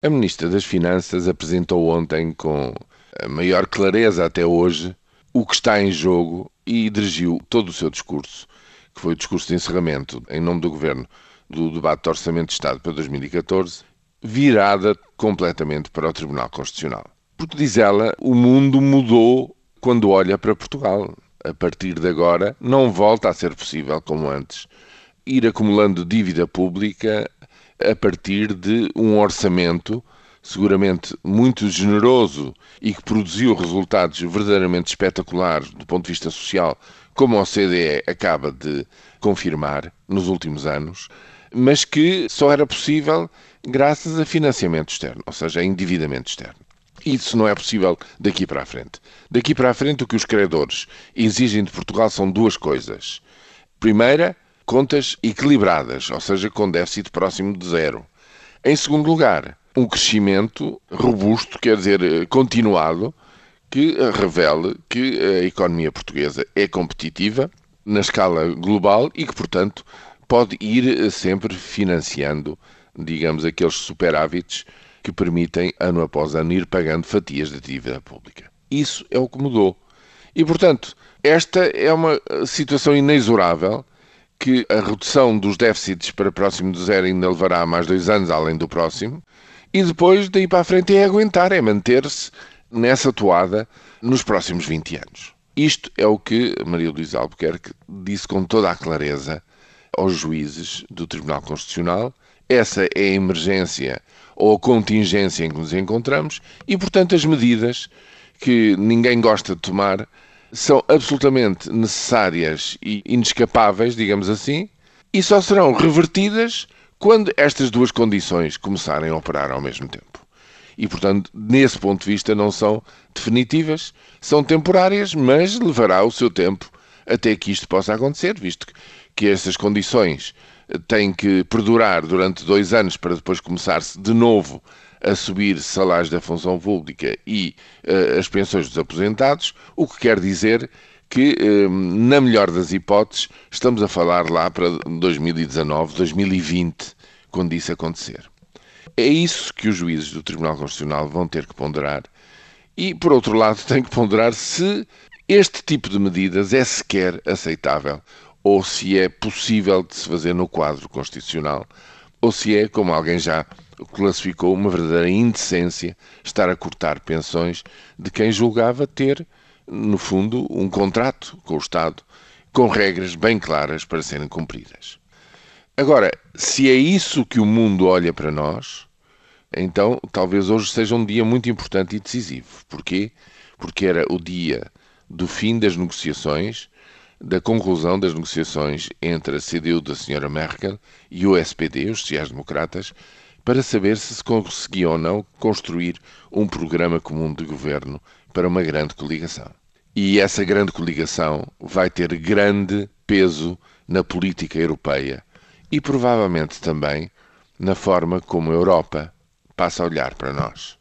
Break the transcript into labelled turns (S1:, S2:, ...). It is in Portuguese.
S1: A Ministra das Finanças apresentou ontem com a maior clareza até hoje o que está em jogo e dirigiu todo o seu discurso, que foi o discurso de encerramento em nome do Governo do debate do Orçamento de Estado para 2014, virada completamente para o Tribunal Constitucional. Porque, diz ela, o mundo mudou quando olha para Portugal. A partir de agora, não volta a ser possível, como antes, ir acumulando dívida pública a partir de um orçamento seguramente muito generoso e que produziu resultados verdadeiramente espetaculares do ponto de vista social, como a OCDE acaba de confirmar nos últimos anos, mas que só era possível graças a financiamento externo, ou seja, a endividamento externo. Isso não é possível daqui para a frente. Daqui para a frente, o que os credores exigem de Portugal são duas coisas. Primeira, contas equilibradas, ou seja, com déficit próximo de zero. Em segundo lugar, um crescimento robusto, quer dizer, eh, continuado, que eh, revele que a economia portuguesa é competitiva na escala global e que, portanto, pode ir eh, sempre financiando, digamos, aqueles superávites que permitem, ano após ano, ir pagando fatias da dívida pública. Isso é o que mudou. E, portanto, esta é uma situação inexorável que a redução dos déficits para próximo de zero ainda levará mais dois anos, além do próximo, e depois, daí para a frente, é aguentar, é manter-se nessa toada nos próximos 20 anos. Isto é o que Maria Luísa Albuquerque disse com toda a clareza aos juízes do Tribunal Constitucional. Essa é a emergência ou a contingência em que nos encontramos e, portanto, as medidas que ninguém gosta de tomar são absolutamente necessárias e inescapáveis, digamos assim, e só serão revertidas quando estas duas condições começarem a operar ao mesmo tempo. E, portanto, nesse ponto de vista, não são definitivas, são temporárias, mas levará o seu tempo até que isto possa acontecer, visto que essas condições têm que perdurar durante dois anos para depois começar-se de novo a subir salários da função pública e uh, as pensões dos aposentados, o que quer dizer que, uh, na melhor das hipóteses, estamos a falar lá para 2019, 2020, quando isso acontecer. É isso que os juízes do Tribunal Constitucional vão ter que ponderar e, por outro lado, têm que ponderar se este tipo de medidas é sequer aceitável ou se é possível de se fazer no quadro constitucional ou se é, como alguém já classificou, uma verdadeira indecência estar a cortar pensões de quem julgava ter, no fundo, um contrato com o Estado com regras bem claras para serem cumpridas. Agora, se é isso que o mundo olha para nós, então talvez hoje seja um dia muito importante e decisivo. Porquê? Porque era o dia do fim das negociações da conclusão das negociações entre a CDU da Sra. Merkel e o SPD, os sociais-democratas, para saber se se conseguia ou não construir um programa comum de governo para uma grande coligação. E essa grande coligação vai ter grande peso na política europeia e provavelmente também na forma como a Europa passa a olhar para nós.